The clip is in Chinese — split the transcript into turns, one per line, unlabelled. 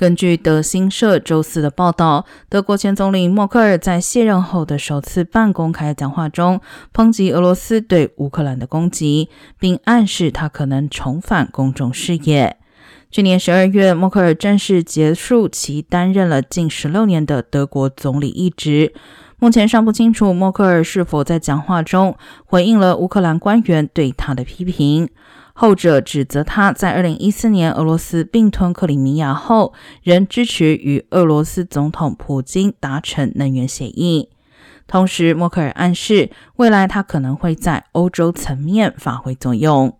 根据德新社周四的报道，德国前总理默克尔在卸任后的首次半公开讲话中，抨击俄罗斯对乌克兰的攻击，并暗示他可能重返公众视野。去年十二月，默克尔正式结束其担任了近十六年的德国总理一职。目前尚不清楚默克尔是否在讲话中回应了乌克兰官员对他的批评。后者指责他在二零一四年俄罗斯并吞克里米亚后，仍支持与俄罗斯总统普京达成能源协议。同时，默克尔暗示未来他可能会在欧洲层面发挥作用。